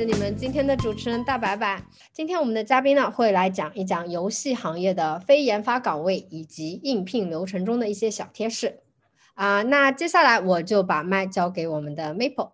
是你们今天的主持人大白白。今天我们的嘉宾呢会来讲一讲游戏行业的非研发岗位以及应聘流程中的一些小贴士。啊，那接下来我就把麦交给我们的 Maple。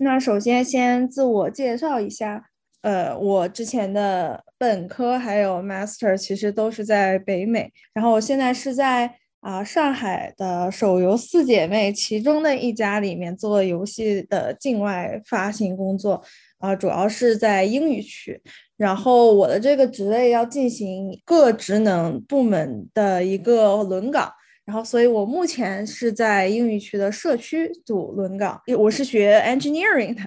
那首先先自我介绍一下，呃，我之前的本科还有 master 其实都是在北美，然后我现在是在啊上海的手游四姐妹其中的一家里面做游戏的境外发行工作，啊，主要是在英语区，然后我的这个职位要进行各职能部门的一个轮岗。然后，所以我目前是在英语区的社区组轮岗，我是学 engineering 的。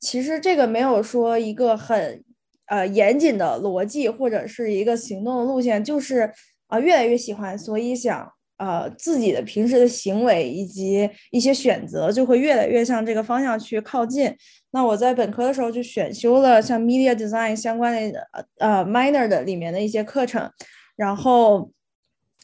其实这个没有说一个很呃严谨的逻辑或者是一个行动的路线，就是啊越来越喜欢，所以想呃自己的平时的行为以及一些选择就会越来越向这个方向去靠近。那我在本科的时候就选修了像 media design 相关的呃 minor 的里面的一些课程，然后。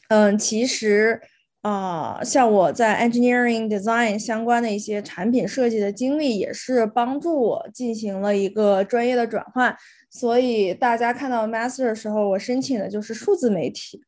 嗯，其实啊，像我在 engineering design 相关的一些产品设计的经历，也是帮助我进行了一个专业的转换。所以大家看到 master 的时候，我申请的就是数字媒体。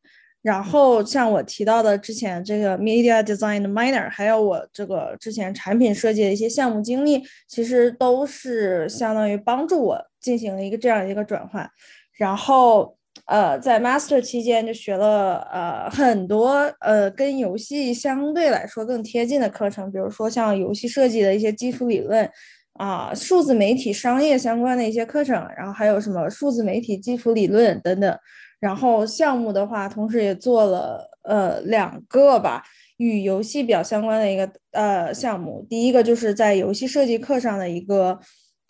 然后像我提到的之前这个 media design minor，还有我这个之前产品设计的一些项目经历，其实都是相当于帮助我进行了一个这样一个转换。然后。呃，在 master 期间就学了呃很多呃跟游戏相对来说更贴近的课程，比如说像游戏设计的一些基础理论啊，数字媒体商业相关的一些课程，然后还有什么数字媒体基础理论等等。然后项目的话，同时也做了呃两个吧与游戏比较相关的一个呃项目。第一个就是在游戏设计课上的一个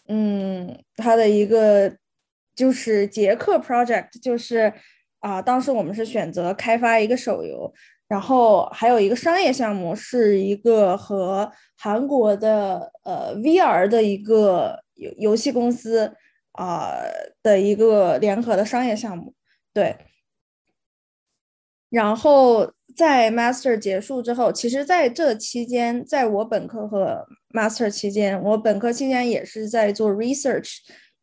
嗯，它的一个。就是捷克 project，就是啊，当时我们是选择开发一个手游，然后还有一个商业项目，是一个和韩国的呃 VR 的一个游游戏公司啊的一个联合的商业项目，对。然后在 master 结束之后，其实在这期间，在我本科和 master 期间，我本科期间也是在做 research。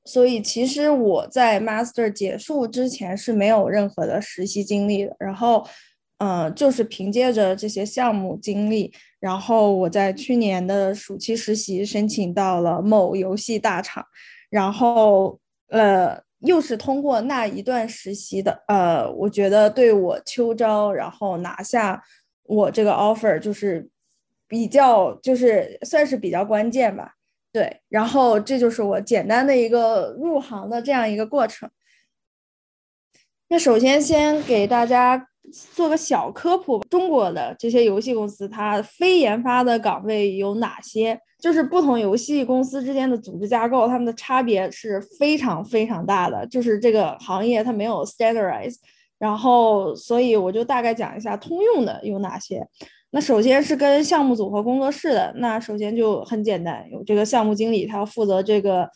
所以其实我在 master 结束之前是没有任何的实习经历的，然后，嗯，就是凭借着这些项目经历，然后我在去年的暑期实习申请到了某游戏大厂，然后，呃，又是通过那一段实习的，呃，我觉得对我秋招然后拿下我这个 offer 就是比较就是算是比较关键吧。对，然后这就是我简单的一个入行的这样一个过程。那首先先给大家做个小科普，中国的这些游戏公司它非研发的岗位有哪些？就是不同游戏公司之间的组织架构，它们的差别是非常非常大的。就是这个行业它没有 standardize，然后所以我就大概讲一下通用的有哪些。那首先是跟项目组和工作室的，那首先就很简单，有这个项目经理，他要负责这个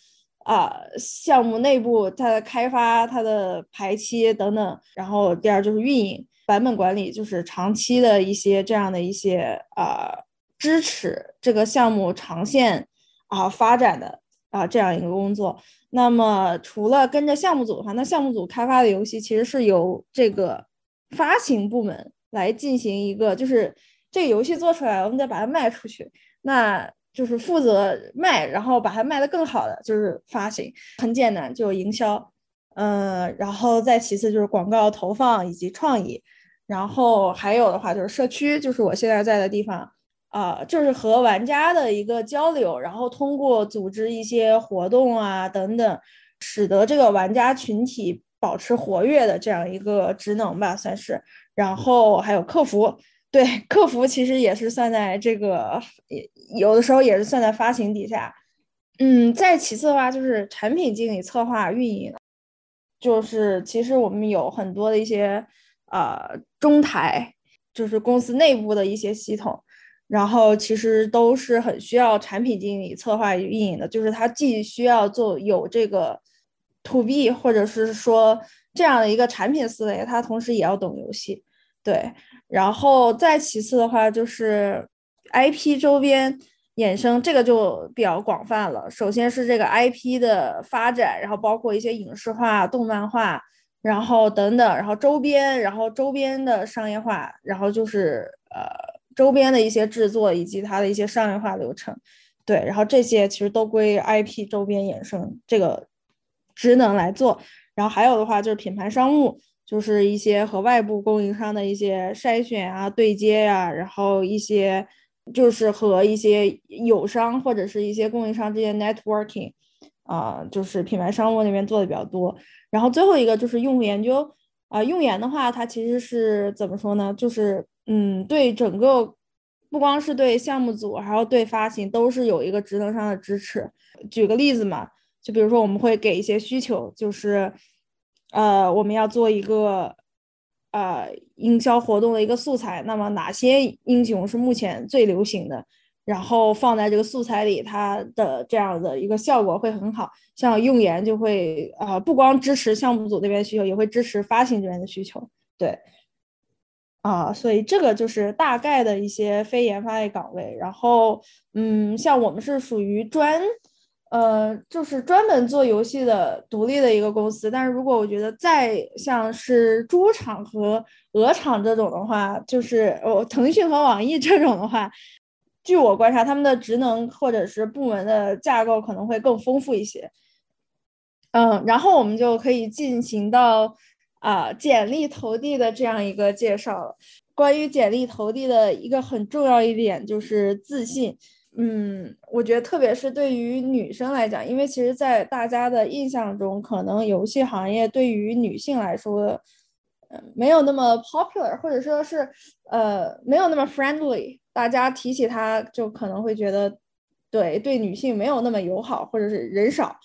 啊项目内部它的开发、它的排期等等。然后第二就是运营、版本管理，就是长期的一些这样的一些啊支持这个项目长线啊发展的啊这样一个工作。那么除了跟着项目组的话，那项目组开发的游戏其实是由这个发行部门来进行一个就是。这个游戏做出来，我们再把它卖出去，那就是负责卖，然后把它卖的更好的就是发行，很简单，就营销，嗯，然后再其次就是广告投放以及创意，然后还有的话就是社区，就是我现在在的地方，啊，就是和玩家的一个交流，然后通过组织一些活动啊等等，使得这个玩家群体保持活跃的这样一个职能吧，算是，然后还有客服。对，客服其实也是算在这个，也有的时候也是算在发行底下，嗯，再其次的话就是产品经理、策划、运营，就是其实我们有很多的一些呃中台，就是公司内部的一些系统，然后其实都是很需要产品经理、策划、运营的，就是他既需要做有这个 to B 或者是说这样的一个产品思维，他同时也要懂游戏，对，然后再其次的话就是 IP 周边。衍生这个就比较广泛了。首先是这个 IP 的发展，然后包括一些影视化、动漫化，然后等等，然后周边，然后周边的商业化，然后就是呃周边的一些制作以及它的一些商业化流程。对，然后这些其实都归 IP 周边衍生这个职能来做。然后还有的话就是品牌商务，就是一些和外部供应商的一些筛选啊、对接呀，然后一些。就是和一些友商或者是一些供应商之间 networking，啊，就是品牌商务那边做的比较多。然后最后一个就是用户研究，啊，用研的话，它其实是怎么说呢？就是嗯，对整个不光是对项目组，还有对发行都是有一个职能上的支持。举个例子嘛，就比如说我们会给一些需求，就是呃，我们要做一个。呃，营销活动的一个素材，那么哪些英雄是目前最流行的？然后放在这个素材里，它的这样的一个效果会很好。像用研就会啊，不光支持项目组那边需求，也会支持发行这边的需求。对，啊，所以这个就是大概的一些非研发类岗位。然后，嗯，像我们是属于专。呃，就是专门做游戏的独立的一个公司，但是如果我觉得再像是猪场和鹅厂这种的话，就是哦，腾讯和网易 这种的话，据我观察，他们的职能或者是部门的架构可能会更丰富一些。嗯，然后我们就可以进行到啊简历投递的这样一个介绍。关于简历投递的一个很重要一点就是自信。嗯，我觉得特别是对于女生来讲，因为其实，在大家的印象中，可能游戏行业对于女性来说，嗯，没有那么 popular，或者说是，呃，没有那么 friendly。大家提起它，就可能会觉得，对，对女性没有那么友好，或者是人少。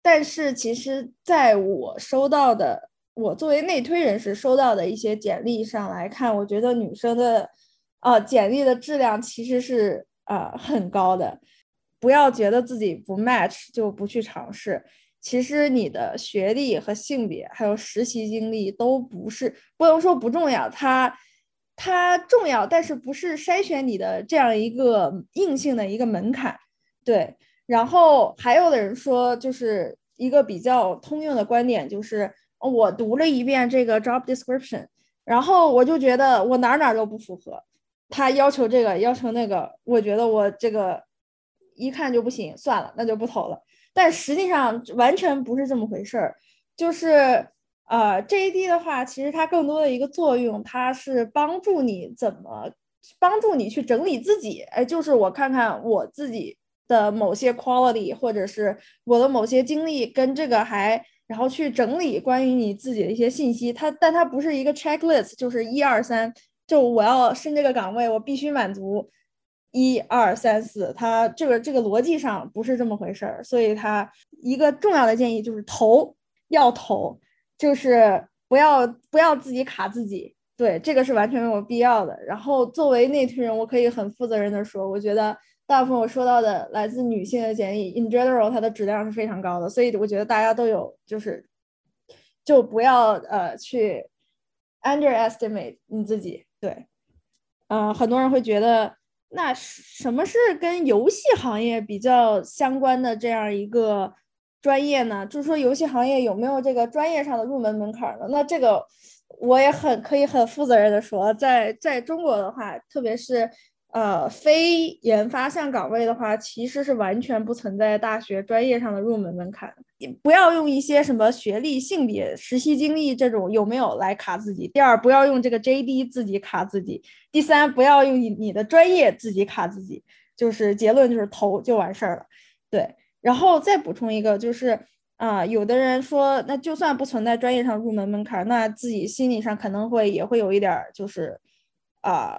但是，其实在我收到的，我作为内推人士收到的一些简历上来看，我觉得女生的，啊，简历的质量其实是。啊，很高的，不要觉得自己不 match 就不去尝试。其实你的学历和性别还有实习经历都不是不能说不重要，它它重要，但是不是筛选你的这样一个硬性的一个门槛。对，然后还有的人说，就是一个比较通用的观点，就是我读了一遍这个 job description，然后我就觉得我哪哪都不符合。他要求这个，要求那个，我觉得我这个一看就不行，算了，那就不投了。但实际上完全不是这么回事儿，就是呃，JD 的话，其实它更多的一个作用，它是帮助你怎么帮助你去整理自己。哎，就是我看看我自己的某些 quality，或者是我的某些经历跟这个还，然后去整理关于你自己的一些信息。它，但它不是一个 checklist，就是一二三。就我要升这个岗位，我必须满足一二三四，他这个这个逻辑上不是这么回事儿，所以他一个重要的建议就是投要投，就是不要不要自己卡自己，对这个是完全没有必要的。然后作为内推人，我可以很负责任的说，我觉得大部分我收到的来自女性的简历，in general 它的质量是非常高的，所以我觉得大家都有就是就不要呃去 underestimate 你自己。对，呃，很多人会觉得，那什么是跟游戏行业比较相关的这样一个专业呢？就是说，游戏行业有没有这个专业上的入门门槛呢？那这个我也很可以很负责任的说，在在中国的话，特别是。呃，非研发项岗位的话，其实是完全不存在大学专业上的入门门槛。你不要用一些什么学历、性别、实习经历这种有没有来卡自己。第二，不要用这个 JD 自己卡自己。第三，不要用你你的专业自己卡自己。就是结论就是投就完事儿了。对，然后再补充一个，就是啊，有的人说，那就算不存在专业上入门门槛，那自己心理上可能会也会有一点就是啊。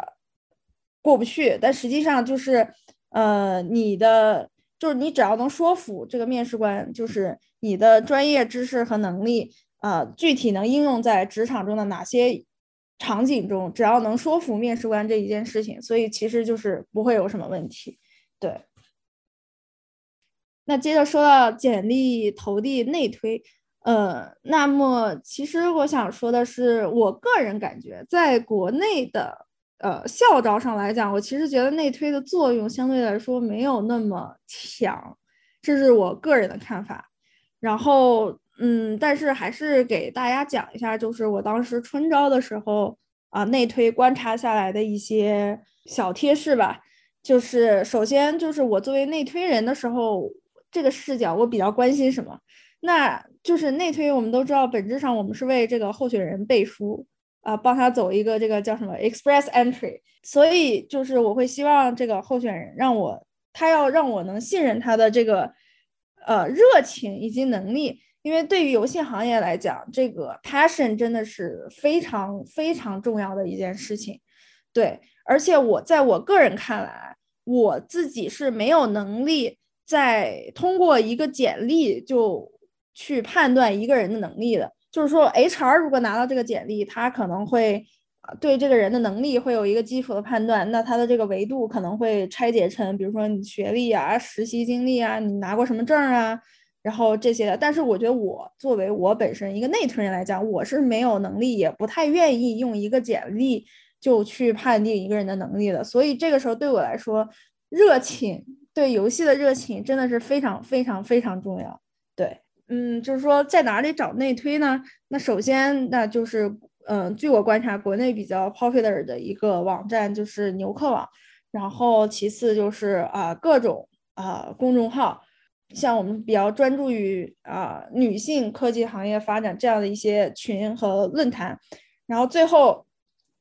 过不去，但实际上就是，呃，你的就是你只要能说服这个面试官，就是你的专业知识和能力，呃，具体能应用在职场中的哪些场景中，只要能说服面试官这一件事情，所以其实就是不会有什么问题。对。那接着说到简历投递内推，呃，那么其实我想说的是，我个人感觉，在国内的。呃，校招上来讲，我其实觉得内推的作用相对来说没有那么强，这是我个人的看法。然后，嗯，但是还是给大家讲一下，就是我当时春招的时候啊，内推观察下来的一些小贴士吧。就是首先，就是我作为内推人的时候，这个视角我比较关心什么？那就是内推，我们都知道，本质上我们是为这个候选人背书。啊，帮他走一个这个叫什么 express entry，所以就是我会希望这个候选人让我，他要让我能信任他的这个呃热情以及能力，因为对于游戏行业来讲，这个 passion 真的是非常非常重要的一件事情。对，而且我在我个人看来，我自己是没有能力在通过一个简历就去判断一个人的能力的。就是说，HR 如果拿到这个简历，他可能会对这个人的能力会有一个基础的判断。那他的这个维度可能会拆解成，比如说你学历啊、实习经历啊、你拿过什么证啊，然后这些的。但是我觉得，我作为我本身一个内推人来讲，我是没有能力，也不太愿意用一个简历就去判定一个人的能力的。所以这个时候对我来说，热情对游戏的热情真的是非常非常非常重要。嗯，就是说在哪里找内推呢？那首先，那就是，嗯，据我观察，国内比较 popular 的一个网站就是牛客网，然后其次就是啊各种啊公众号，像我们比较专注于啊女性科技行业发展这样的一些群和论坛，然后最后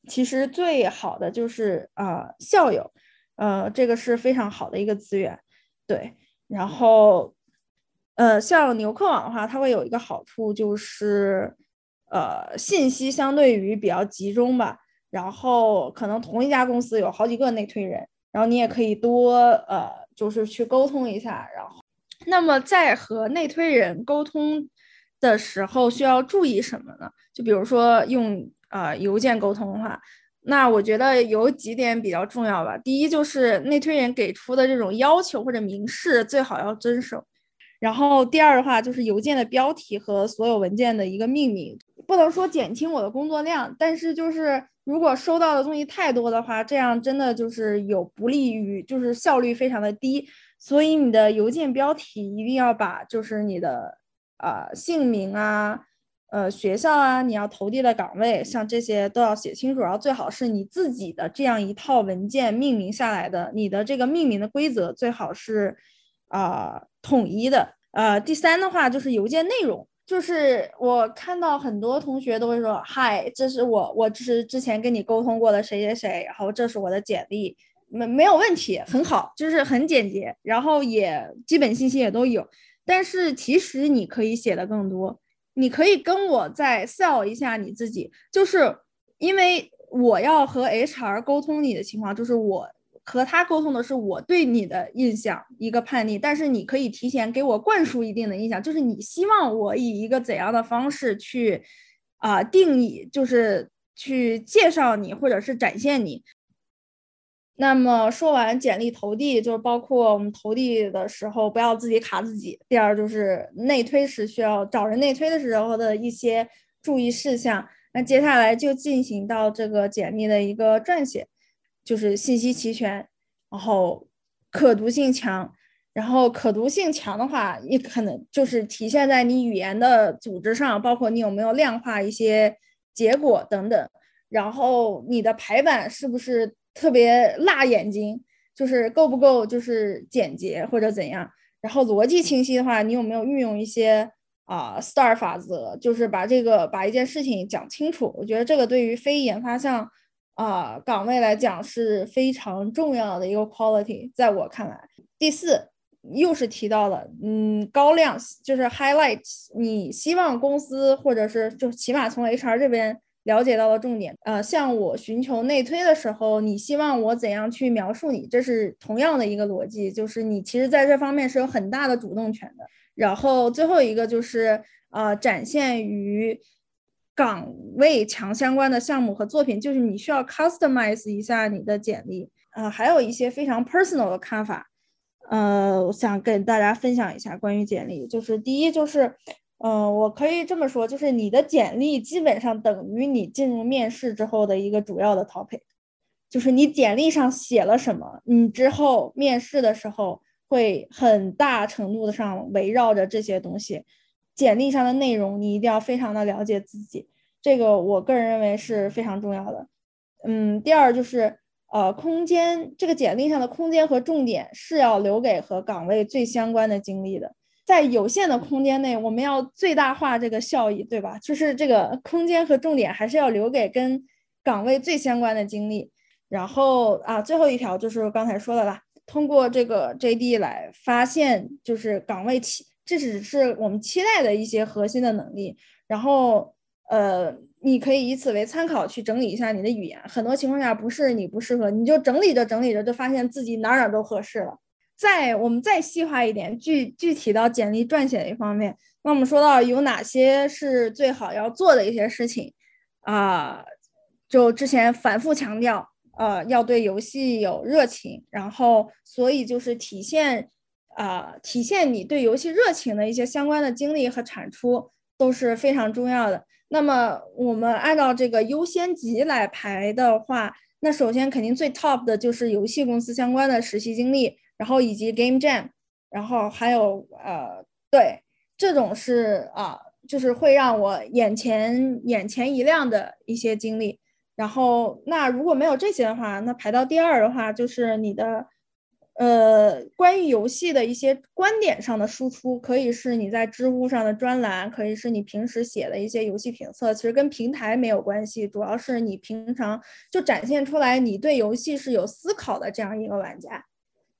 其实最好的就是啊校友，呃，这个是非常好的一个资源，对，然后。呃，像牛客网的话，它会有一个好处，就是，呃，信息相对于比较集中吧。然后可能同一家公司有好几个内推人，然后你也可以多呃，就是去沟通一下。然后，那么在和内推人沟通的时候，需要注意什么呢？就比如说用呃邮件沟通的话，那我觉得有几点比较重要吧。第一就是内推人给出的这种要求或者明示，最好要遵守。然后第二的话就是邮件的标题和所有文件的一个命名，不能说减轻我的工作量，但是就是如果收到的东西太多的话，这样真的就是有不利于，就是效率非常的低。所以你的邮件标题一定要把就是你的啊姓名啊，呃学校啊，你要投递的岗位，像这些都要写清楚，然后最好是你自己的这样一套文件命名下来的，你的这个命名的规则最好是。啊，统一的。呃，第三的话就是邮件内容，就是我看到很多同学都会说，嗨，这是我，我这是之前跟你沟通过的谁谁谁，然后这是我的简历，没没有问题，很好，就是很简洁，然后也基本信息也都有。但是其实你可以写的更多，你可以跟我再 sell 一下你自己，就是因为我要和 HR 沟通你的情况，就是我。和他沟通的是我对你的印象一个判例，但是你可以提前给我灌输一定的印象，就是你希望我以一个怎样的方式去啊定义，就是去介绍你或者是展现你。那么说完简历投递，就是包括我们投递的时候不要自己卡自己。第二就是内推时需要找人内推的时候的一些注意事项。那接下来就进行到这个简历的一个撰写。就是信息齐全，然后可读性强，然后可读性强的话，也可能就是体现在你语言的组织上，包括你有没有量化一些结果等等。然后你的排版是不是特别辣眼睛，就是够不够就是简洁或者怎样。然后逻辑清晰的话，你有没有运用一些啊 STAR 法则，就是把这个把一件事情讲清楚。我觉得这个对于非研发项。啊，岗位来讲是非常重要的一个 quality，在我看来，第四又是提到了，嗯，高亮就是 highlight，你希望公司或者是就起码从 HR 这边了解到了重点。呃，像我寻求内推的时候，你希望我怎样去描述你，这是同样的一个逻辑，就是你其实在这方面是有很大的主动权的。然后最后一个就是呃，展现于岗位强相关的项目和作品，就是你需要 customize 一下你的简历。呃，还有一些非常 personal 的看法，呃，我想跟大家分享一下关于简历，就是第一就是。嗯，我可以这么说，就是你的简历基本上等于你进入面试之后的一个主要的 topic，就是你简历上写了什么，你之后面试的时候会很大程度的上围绕着这些东西。简历上的内容你一定要非常的了解自己，这个我个人认为是非常重要的。嗯，第二就是呃，空间，这个简历上的空间和重点是要留给和岗位最相关的经历的。在有限的空间内，我们要最大化这个效益，对吧？就是这个空间和重点还是要留给跟岗位最相关的经历。然后啊，最后一条就是刚才说的啦，通过这个 JD 来发现，就是岗位期，这只是我们期待的一些核心的能力。然后呃，你可以以此为参考去整理一下你的语言。很多情况下不是你不适合，你就整理着整理着就发现自己哪哪都合适了。再我们再细化一点，具具体到简历撰写的一方面，那我们说到有哪些是最好要做的一些事情啊？就之前反复强调，呃，要对游戏有热情，然后所以就是体现啊，体现你对游戏热情的一些相关的经历和产出都是非常重要的。那么我们按照这个优先级来排的话，那首先肯定最 top 的就是游戏公司相关的实习经历。然后以及 Game Jam，然后还有呃，对，这种是啊，就是会让我眼前眼前一亮的一些经历。然后那如果没有这些的话，那排到第二的话，就是你的呃关于游戏的一些观点上的输出，可以是你在知乎上的专栏，可以是你平时写的一些游戏评测，其实跟平台没有关系，主要是你平常就展现出来你对游戏是有思考的这样一个玩家。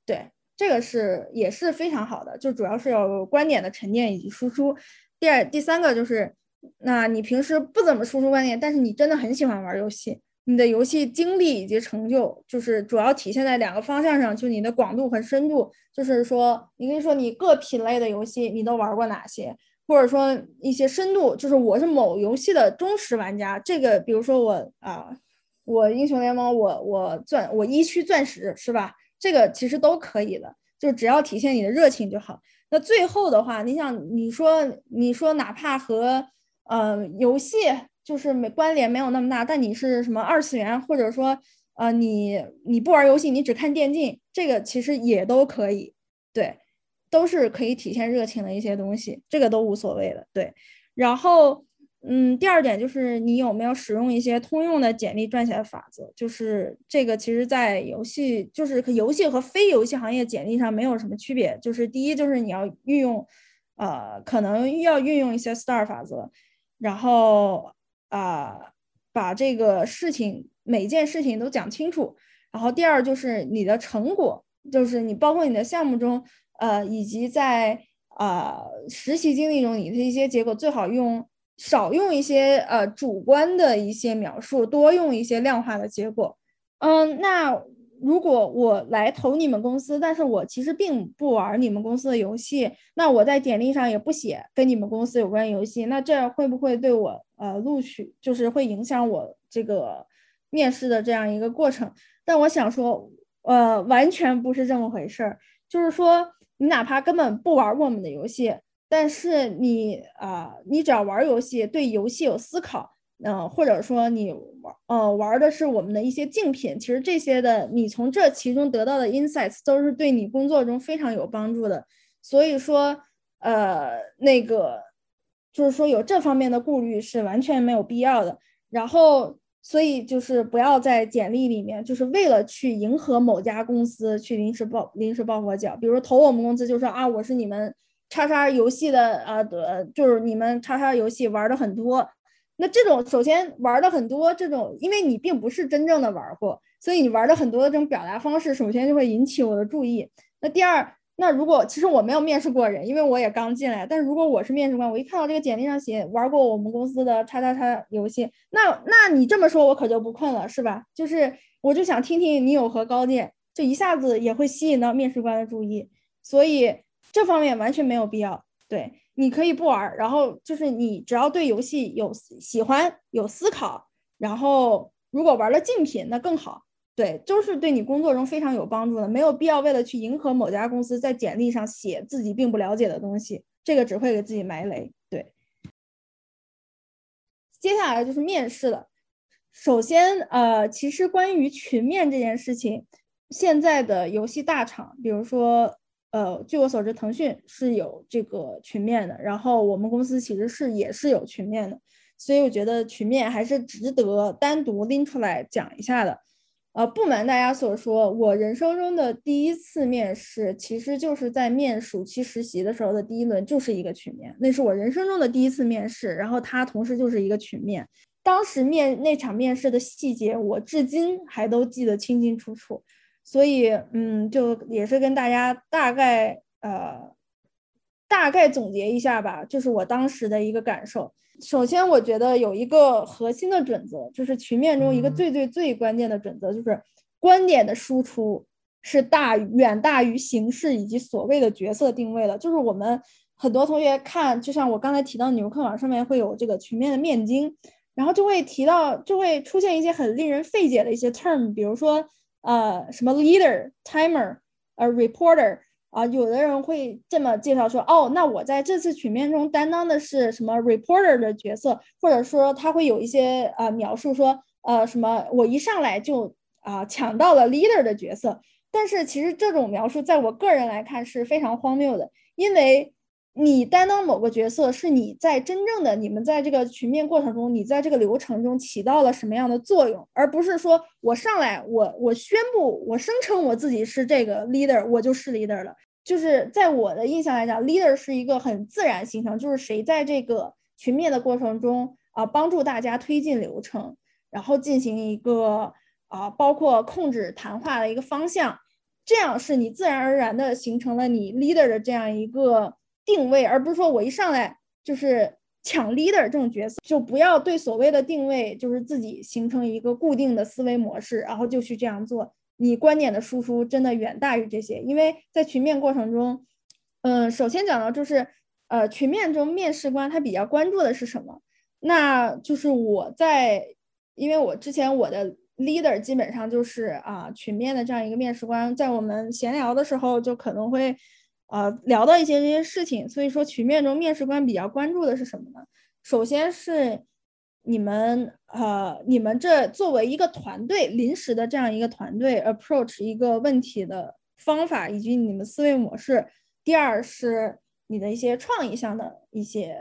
对，这个是也是非常好的，就主要是有观点的沉淀以及输出。第二、第三个就是，那你平时不怎么输出观点，但是你真的很喜欢玩游戏，你的游戏经历以及成就，就是主要体现在两个方向上，就你的广度和深度。就是说，你可以说你各品类的游戏你都玩过哪些，或者说一些深度，就是我是某游戏的忠实玩家。这个，比如说我啊，我英雄联盟，我我钻我一区钻石是吧？这个其实都可以的，就只要体现你的热情就好。那最后的话，你想你说你说哪怕和呃游戏就是没关联没有那么大，但你是什么二次元，或者说呃你你不玩游戏，你只看电竞，这个其实也都可以，对，都是可以体现热情的一些东西，这个都无所谓的，对，然后。嗯，第二点就是你有没有使用一些通用的简历撰写法则？就是这个，其实，在游戏就是游戏和非游戏行业简历上没有什么区别。就是第一，就是你要运用，呃，可能要运用一些 STAR 法则，然后啊，把这个事情每件事情都讲清楚。然后第二就是你的成果，就是你包括你的项目中，呃，以及在啊实习经历中你的一些结果，最好用。少用一些呃主观的一些描述，多用一些量化的结果。嗯，那如果我来投你们公司，但是我其实并不玩你们公司的游戏，那我在简历上也不写跟你们公司有关游戏，那这会不会对我呃录取，就是会影响我这个面试的这样一个过程？但我想说，呃，完全不是这么回事儿，就是说你哪怕根本不玩我们的游戏。但是你啊，你只要玩游戏，对游戏有思考，嗯，或者说你玩，呃，玩的是我们的一些竞品，其实这些的，你从这其中得到的 insights 都是对你工作中非常有帮助的。所以说，呃，那个就是说有这方面的顾虑是完全没有必要的。然后，所以就是不要在简历里面，就是为了去迎合某家公司去临时抱临时抱佛脚，比如投我们公司就说啊，我是你们。叉叉游戏的呃，就是你们叉叉游戏玩的很多，那这种首先玩的很多，这种因为你并不是真正的玩过，所以你玩的很多的这种表达方式，首先就会引起我的注意。那第二，那如果其实我没有面试过人，因为我也刚进来。但是如果我是面试官，我一看到这个简历上写玩过我们公司的叉叉叉游戏，那那你这么说，我可就不困了，是吧？就是我就想听听你有何高见，就一下子也会吸引到面试官的注意。所以这方面完全没有必要。对，你可以不玩，然后就是你只要对游戏有喜欢、有思考，然后如果玩了竞品，那更好。对，都是对你工作中非常有帮助的，没有必要为了去迎合某家公司，在简历上写自己并不了解的东西，这个只会给自己埋雷。对，接下来就是面试了。首先，呃，其实关于群面这件事情，现在的游戏大厂，比如说，呃，据我所知，腾讯是有这个群面的，然后我们公司其实是也是有群面的，所以我觉得群面还是值得单独拎出来讲一下的。呃，不瞒大家所说，我人生中的第一次面试，其实就是在面暑期实习的时候的第一轮，就是一个群面。那是我人生中的第一次面试，然后它同时就是一个群面。当时面那场面试的细节，我至今还都记得清清楚楚。所以，嗯，就也是跟大家大概呃大概总结一下吧，就是我当时的一个感受。首先，我觉得有一个核心的准则，就是群面中一个最最最关键的准则，就是观点的输出是大远大于形式以及所谓的角色定位的。就是我们很多同学看，就像我刚才提到纽课网上面会有这个群面的面经，然后就会提到，就会出现一些很令人费解的一些 term，比如说呃什么 leader、timer、呃 reporter。啊，有的人会这么介绍说，哦，那我在这次曲面中担当的是什么 reporter 的角色，或者说他会有一些啊描述说，呃，什么我一上来就啊抢到了 leader 的角色，但是其实这种描述在我个人来看是非常荒谬的，因为。你担当某个角色，是你在真正的你们在这个群面过程中，你在这个流程中起到了什么样的作用，而不是说我上来我我宣布我声称我自己是这个 leader，我就是 leader 了。就是在我的印象来讲，leader 是一个很自然形成，就是谁在这个群面的过程中啊，帮助大家推进流程，然后进行一个啊，包括控制谈话的一个方向，这样是你自然而然的形成了你 leader 的这样一个。定位，而不是说我一上来就是抢 leader 这种角色，就不要对所谓的定位就是自己形成一个固定的思维模式，然后就去这样做。你观点的输出真的远大于这些，因为在群面过程中，嗯，首先讲到就是，呃，群面中面试官他比较关注的是什么？那就是我在，因为我之前我的 leader 基本上就是啊群面的这样一个面试官，在我们闲聊的时候就可能会。呃，聊到一些这些事情，所以说群面中面试官比较关注的是什么呢？首先是你们呃，你们这作为一个团队临时的这样一个团队 approach 一个问题的方法以及你们思维模式。第二是你的一些创意上的一些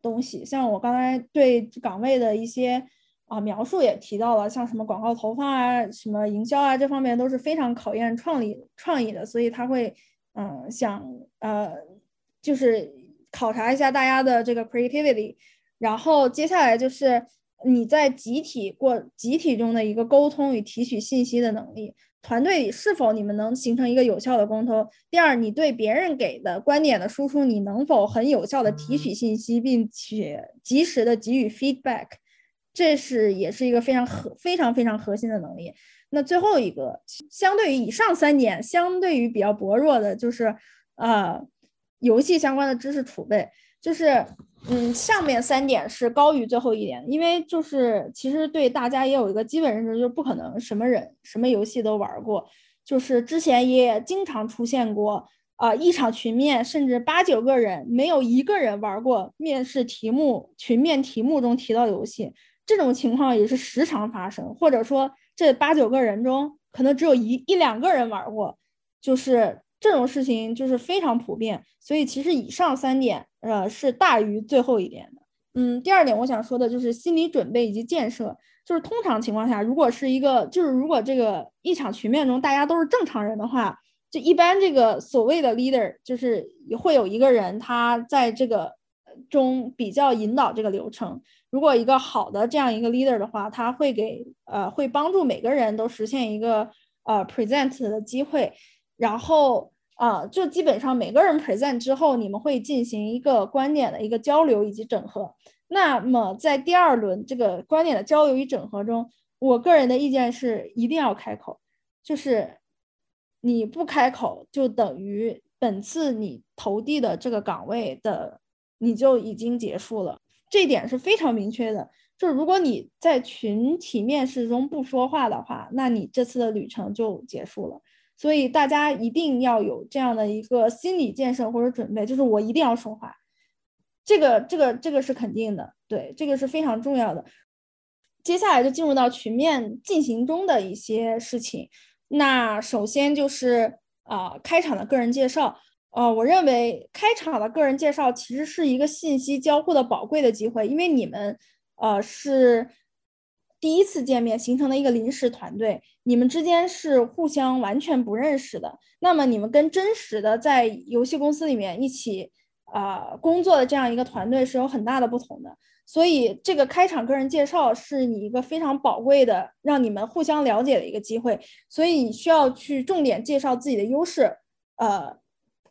东西，像我刚才对岗位的一些啊描述也提到了，像什么广告投放啊、什么营销啊这方面都是非常考验创意创意的，所以他会。嗯，想呃，就是考察一下大家的这个 creativity，然后接下来就是你在集体过集体中的一个沟通与提取信息的能力，团队里是否你们能形成一个有效的沟通？第二，你对别人给的观点的输出，你能否很有效的提取信息，并且及时的给予 feedback？这是也是一个非常核非常非常核心的能力。那最后一个，相对于以上三点，相对于比较薄弱的，就是呃，游戏相关的知识储备，就是嗯，上面三点是高于最后一点，因为就是其实对大家也有一个基本认知，就是不可能什么人什么游戏都玩过，就是之前也经常出现过啊，一场群面甚至八九个人没有一个人玩过面试题目群面题目中提到游戏，这种情况也是时常发生，或者说。这八九个人中，可能只有一一两个人玩过，就是这种事情就是非常普遍。所以其实以上三点，呃，是大于最后一点的。嗯，第二点我想说的就是心理准备以及建设。就是通常情况下，如果是一个，就是如果这个一场群面中大家都是正常人的话，就一般这个所谓的 leader 就是会有一个人他在这个中比较引导这个流程。如果一个好的这样一个 leader 的话，他会给呃会帮助每个人都实现一个呃 present 的机会，然后啊，就基本上每个人 present 之后，你们会进行一个观点的一个交流以及整合。那么在第二轮这个观点的交流与整合中，我个人的意见是一定要开口，就是你不开口，就等于本次你投递的这个岗位的你就已经结束了，这一点是非常明确的。就是如果你在群体面试中不说话的话，那你这次的旅程就结束了。所以大家一定要有这样的一个心理建设或者准备，就是我一定要说话，这个这个这个是肯定的，对，这个是非常重要的。接下来就进入到群面进行中的一些事情。那首先就是啊，开场的个人介绍。呃，我认为开场的个人介绍其实是一个信息交互的宝贵的机会，因为你们呃是。第一次见面形成了一个临时团队，你们之间是互相完全不认识的。那么你们跟真实的在游戏公司里面一起啊工作的这样一个团队是有很大的不同的。所以这个开场个人介绍是你一个非常宝贵的让你们互相了解的一个机会。所以你需要去重点介绍自己的优势，呃，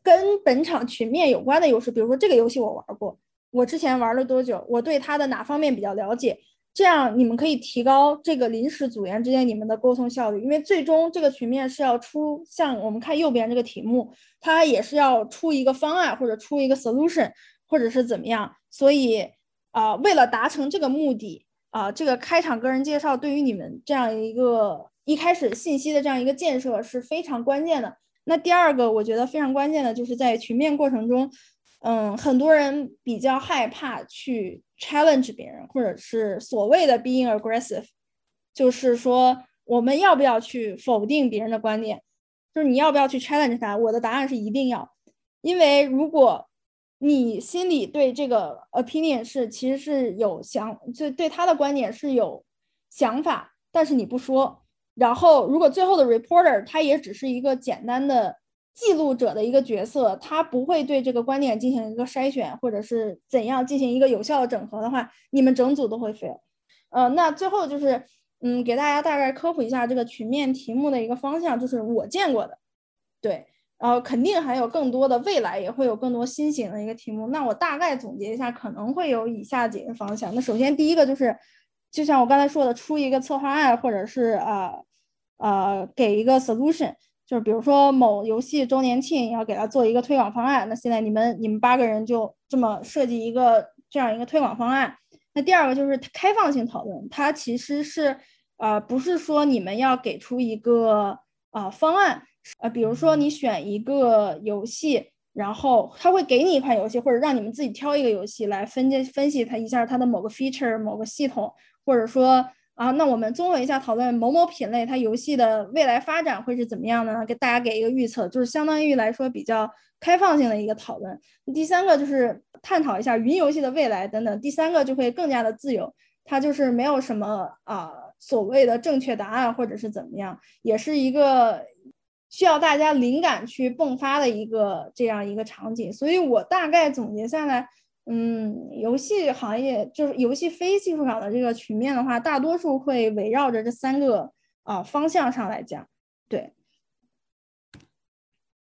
跟本场群面有关的优势，比如说这个游戏我玩过，我之前玩了多久，我对它的哪方面比较了解。这样你们可以提高这个临时组员之间你们的沟通效率，因为最终这个群面是要出，像我们看右边这个题目，它也是要出一个方案或者出一个 solution，或者是怎么样。所以啊，为了达成这个目的啊，这个开场个人介绍对于你们这样一个一开始信息的这样一个建设是非常关键的。那第二个我觉得非常关键的就是在群面过程中。嗯，很多人比较害怕去 challenge 别人，或者是所谓的 being aggressive，就是说我们要不要去否定别人的观点，就是你要不要去 challenge 他？我的答案是一定要，因为如果你心里对这个 opinion 是其实是有想，就对他的观点是有想法，但是你不说，然后如果最后的 reporter 他也只是一个简单的。记录者的一个角色，他不会对这个观点进行一个筛选，或者是怎样进行一个有效的整合的话，你们整组都会 fail。呃，那最后就是，嗯，给大家大概科普一下这个群面题目的一个方向，就是我见过的，对，然后肯定还有更多的，未来也会有更多新型的一个题目。那我大概总结一下，可能会有以下几个方向。那首先第一个就是，就像我刚才说的，出一个策划案，或者是啊啊给一个 solution。就是比如说某游戏周年庆要给他做一个推广方案，那现在你们你们八个人就这么设计一个这样一个推广方案。那第二个就是开放性讨论，它其实是呃不是说你们要给出一个啊方案，呃比如说你选一个游戏，然后他会给你一款游戏，或者让你们自己挑一个游戏来分析分析它一下它的某个 feature 某个系统，或者说。啊，那我们综合一下讨论某某品类它游戏的未来发展会是怎么样呢？给大家给一个预测，就是相当于来说比较开放性的一个讨论。第三个就是探讨一下云游戏的未来等等。第三个就会更加的自由，它就是没有什么啊所谓的正确答案或者是怎么样，也是一个需要大家灵感去迸发的一个这样一个场景。所以我大概总结下来。嗯，游戏行业就是游戏非技术岗的这个群面的话，大多数会围绕着这三个啊方向上来讲。对，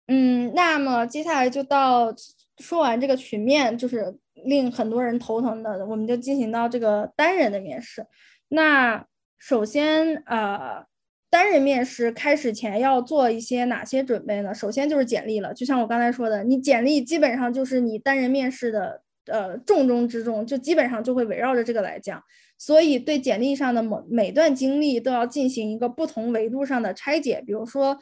嗯，那么接下来就到说完这个群面，就是令很多人头疼的，我们就进行到这个单人的面试。那首先，呃，单人面试开始前要做一些哪些准备呢？首先就是简历了，就像我刚才说的，你简历基本上就是你单人面试的。呃，重中之重，就基本上就会围绕着这个来讲，所以对简历上的每每段经历都要进行一个不同维度上的拆解。比如说，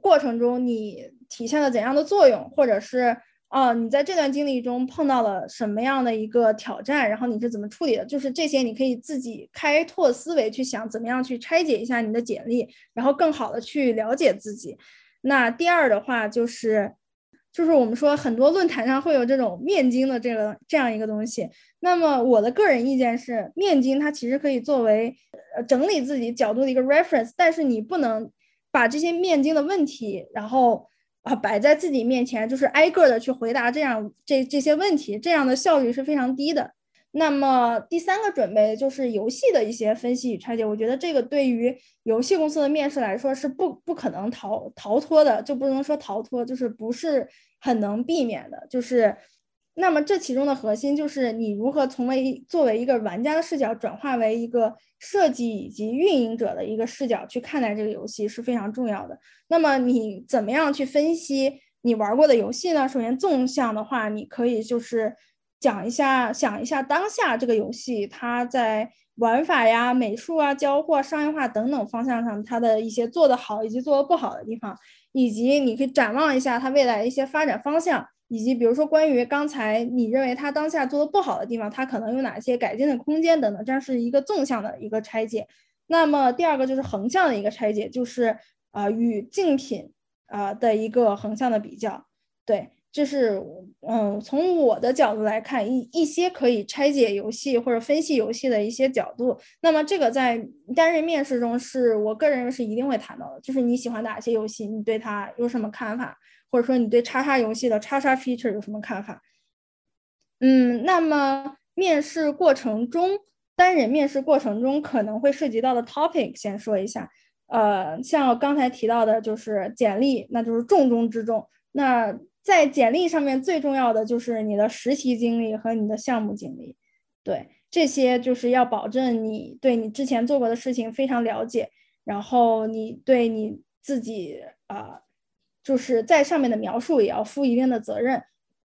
过程中你体现了怎样的作用，或者是啊，你在这段经历中碰到了什么样的一个挑战，然后你是怎么处理的？就是这些，你可以自己开拓思维去想，怎么样去拆解一下你的简历，然后更好的去了解自己。那第二的话就是。就是我们说很多论坛上会有这种面经的这个这样一个东西，那么我的个人意见是，面经它其实可以作为呃整理自己角度的一个 reference，但是你不能把这些面经的问题，然后啊摆在自己面前，就是挨个的去回答这样这这些问题，这样的效率是非常低的。那么第三个准备就是游戏的一些分析与拆解。我觉得这个对于游戏公司的面试来说是不不可能逃逃脱的，就不能说逃脱，就是不是很能避免的。就是那么这其中的核心就是你如何从为作为一个玩家的视角转化为一个设计以及运营者的一个视角去看待这个游戏是非常重要的。那么你怎么样去分析你玩过的游戏呢？首先纵向的话，你可以就是。讲一下，想一下当下这个游戏它在玩法呀、美术啊、交互、商业化等等方向上，它的一些做得好以及做得不好的地方，以及你可以展望一下它未来的一些发展方向，以及比如说关于刚才你认为它当下做的不好的地方，它可能有哪些改进的空间等等，这是一个纵向的一个拆解。那么第二个就是横向的一个拆解，就是啊与竞品啊的一个横向的比较，对。就是嗯，从我的角度来看，一一些可以拆解游戏或者分析游戏的一些角度。那么这个在单人面试中，是我个人是一定会谈到的。就是你喜欢哪些游戏，你对它有什么看法，或者说你对叉叉游戏的叉叉 feature 有什么看法？嗯，那么面试过程中，单人面试过程中可能会涉及到的 topic，先说一下。呃，像刚才提到的，就是简历，那就是重中之重。那在简历上面最重要的就是你的实习经历和你的项目经历，对这些就是要保证你对你之前做过的事情非常了解，然后你对你自己啊，就是在上面的描述也要负一定的责任，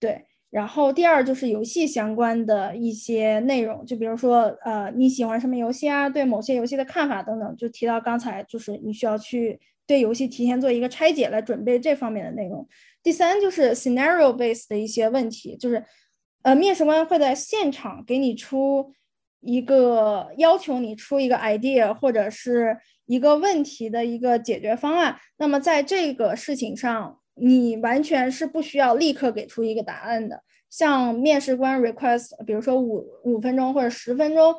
对。然后第二就是游戏相关的一些内容，就比如说呃你喜欢什么游戏啊，对某些游戏的看法等等，就提到刚才就是你需要去对游戏提前做一个拆解来准备这方面的内容。第三就是 scenario based 的一些问题，就是，呃，面试官会在现场给你出一个要求，你出一个 idea 或者是一个问题的一个解决方案。那么在这个事情上，你完全是不需要立刻给出一个答案的。像面试官 request，比如说五五分钟或者十分钟，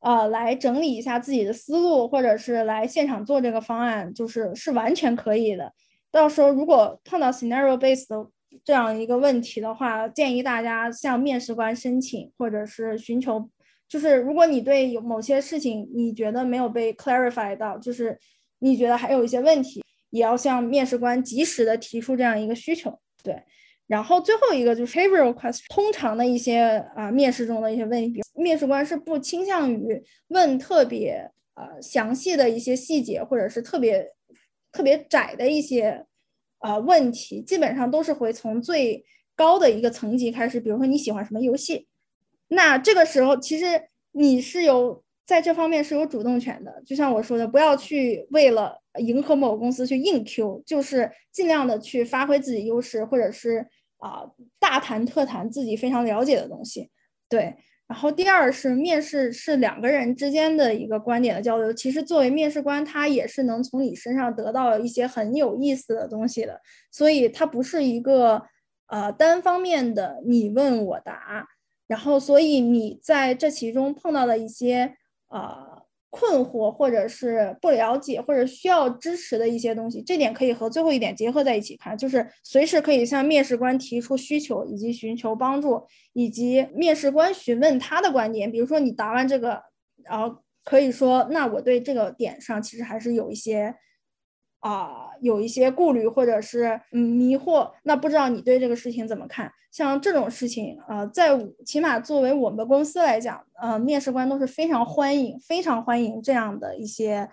呃，来整理一下自己的思路，或者是来现场做这个方案，就是是完全可以的。到时候如果碰到 scenario based 的这样一个问题的话，建议大家向面试官申请，或者是寻求，就是如果你对有某些事情你觉得没有被 clarify 到，就是你觉得还有一些问题，也要向面试官及时的提出这样一个需求。对，然后最后一个就是 behavioral question，通常的一些啊面试中的一些问题，面试官是不倾向于问特别呃详细的一些细节，或者是特别。特别窄的一些啊问题，基本上都是会从最高的一个层级开始。比如说你喜欢什么游戏，那这个时候其实你是有在这方面是有主动权的。就像我说的，不要去为了迎合某个公司去硬 Q，就是尽量的去发挥自己优势，或者是啊大谈特谈自己非常了解的东西，对。然后第二是面试是两个人之间的一个观点的交流，其实作为面试官，他也是能从你身上得到一些很有意思的东西的，所以它不是一个呃单方面的你问我答，然后所以你在这其中碰到的一些呃。困惑或者是不了解或者需要支持的一些东西，这点可以和最后一点结合在一起看，就是随时可以向面试官提出需求，以及寻求帮助，以及面试官询问他的观点。比如说你答完这个，然后可以说，那我对这个点上其实还是有一些。啊，有一些顾虑或者是嗯迷惑，那不知道你对这个事情怎么看？像这种事情啊，在起码作为我们公司来讲，呃，面试官都是非常欢迎、非常欢迎这样的一些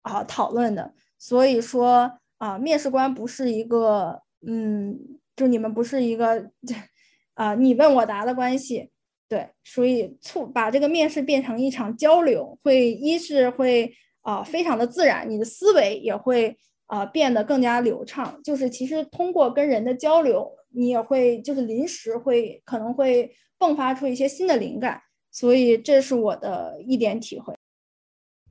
啊讨论的。所以说啊，面试官不是一个嗯，就你们不是一个 啊你问我答的关系，对，所以促把这个面试变成一场交流，会一是会啊非常的自然，你的思维也会。啊，变得更加流畅，就是其实通过跟人的交流，你也会就是临时会可能会迸发出一些新的灵感，所以这是我的一点体会。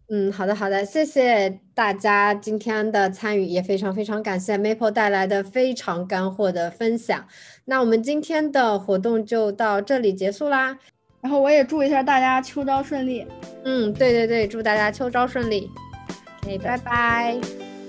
嗯，好的好的，谢谢大家今天的参与，也非常非常感谢 Maple 带来的非常干货的分享。那我们今天的活动就到这里结束啦，然后我也祝一下大家秋招顺利。嗯，对对对，祝大家秋招顺利。OK，拜拜。